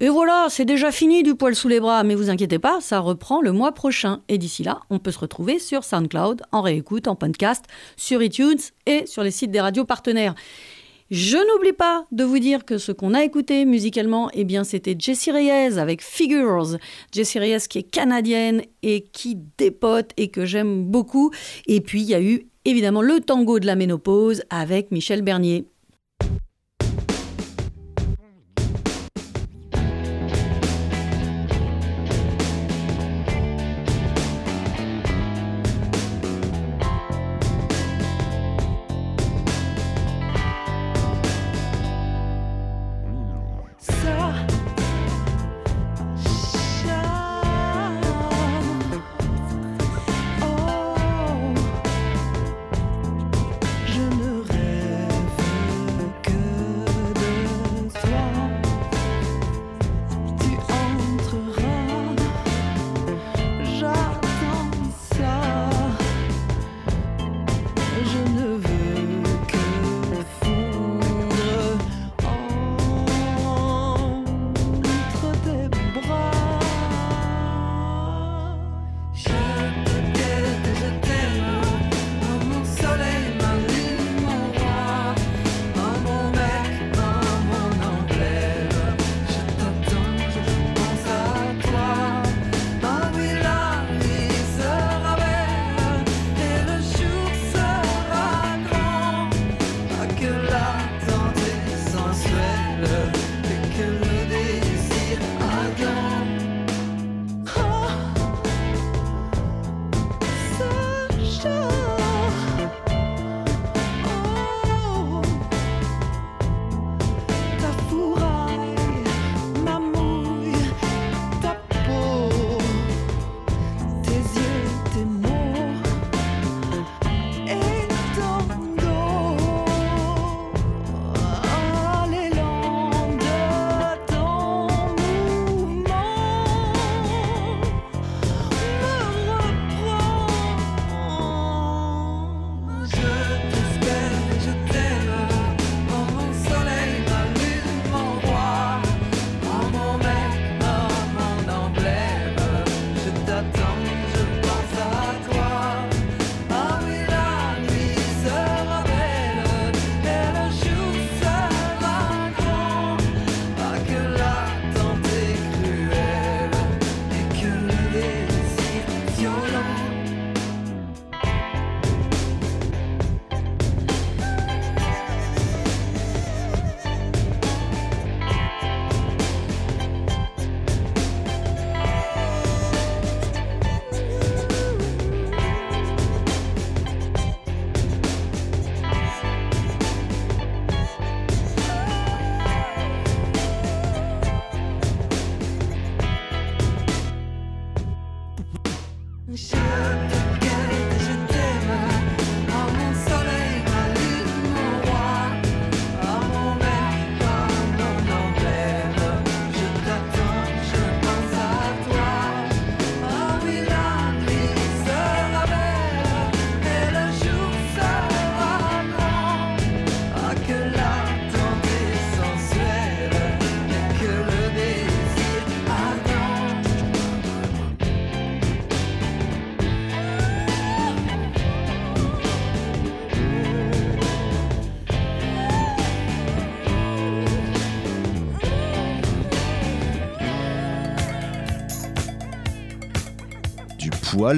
Et voilà, c'est déjà fini du poil sous les bras, mais vous inquiétez pas, ça reprend le mois prochain. Et d'ici là, on peut se retrouver sur SoundCloud, en réécoute, en podcast, sur iTunes et sur les sites des radios partenaires. Je n'oublie pas de vous dire que ce qu'on a écouté musicalement, eh bien, c'était Jessie Reyes avec Figures. Jessie Reyes qui est canadienne et qui dépote et que j'aime beaucoup. Et puis, il y a eu évidemment le tango de la ménopause avec Michel Bernier.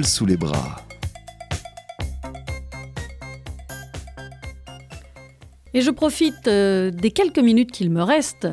Sous les bras. Et je profite euh, des quelques minutes qu'il me reste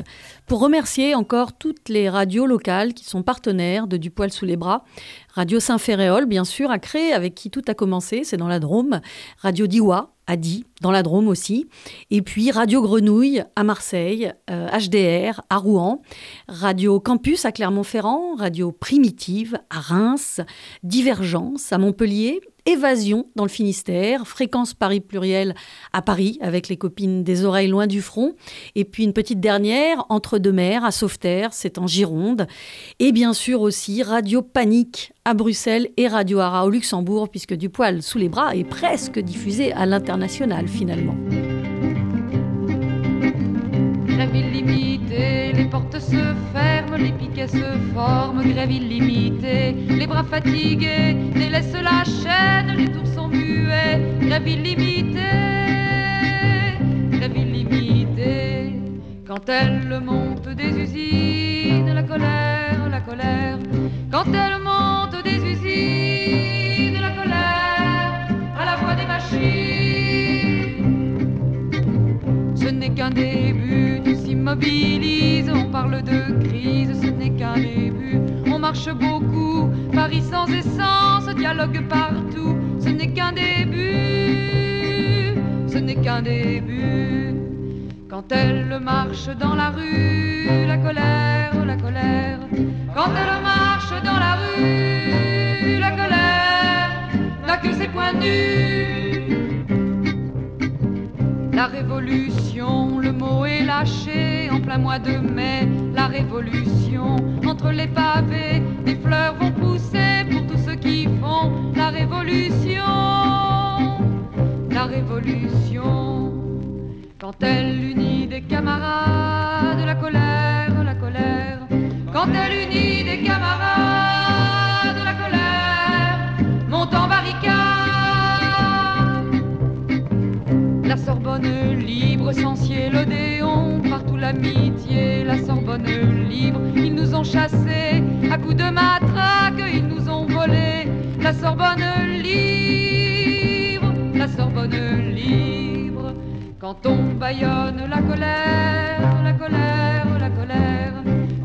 pour remercier encore toutes les radios locales qui sont partenaires de Du poil sous les bras. Radio Saint-Ferréol, bien sûr, à créer, avec qui tout a commencé, c'est dans la Drôme. Radio Diwa, à Die, dans la Drôme aussi. Et puis Radio Grenouille à Marseille, HDR euh, à Rouen, Radio Campus à Clermont-Ferrand, Radio Primitive à Reims, Divergence à Montpellier Évasion dans le Finistère, Fréquence Paris pluriel à Paris avec les copines des oreilles loin du front, et puis une petite dernière, Entre deux mers à Sauveterre, c'est en Gironde, et bien sûr aussi Radio Panique à Bruxelles et Radio Ara au Luxembourg, puisque Du poil sous les bras est presque diffusé à l'international finalement. Les piquets se forment, grève illimitée, les bras fatigués délaissent la chaîne, les tours sont muets, grève illimitée, grève illimitée. Quand elle monte des usines, la colère, la colère, quand elle monte des usines, la colère, à la voix des machines, ce n'est qu'un début s'immobilise, on parle de crise, On marche beaucoup, Paris sans essence, dialogue partout, ce n'est qu'un début, ce n'est qu'un début. Quand elle marche dans la rue, la colère, la colère. Quand elle marche dans la rue, la colère n'a que ses points nus. La révolution, le mot est lâché en plein mois de mai. La révolution, entre les pavés, des fleurs vont pousser pour tous ceux qui font la révolution. La révolution, quand elle unit des camarades, la colère, la colère. Quand elle unit des camarades, la Sorbonne libre, sans ciel Odéon, partout l'amitié, la Sorbonne libre. Ils nous ont chassés à coups de matraque, ils nous ont volé la Sorbonne libre, la Sorbonne libre. Quand on baillonne la colère, la colère, la colère,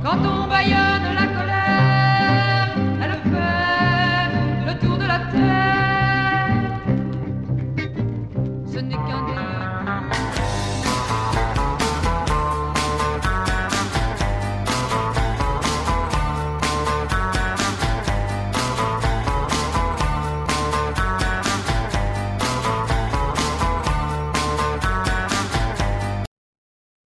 quand on baillonne la colère, elle fait le tour de la terre. Dikkat edin.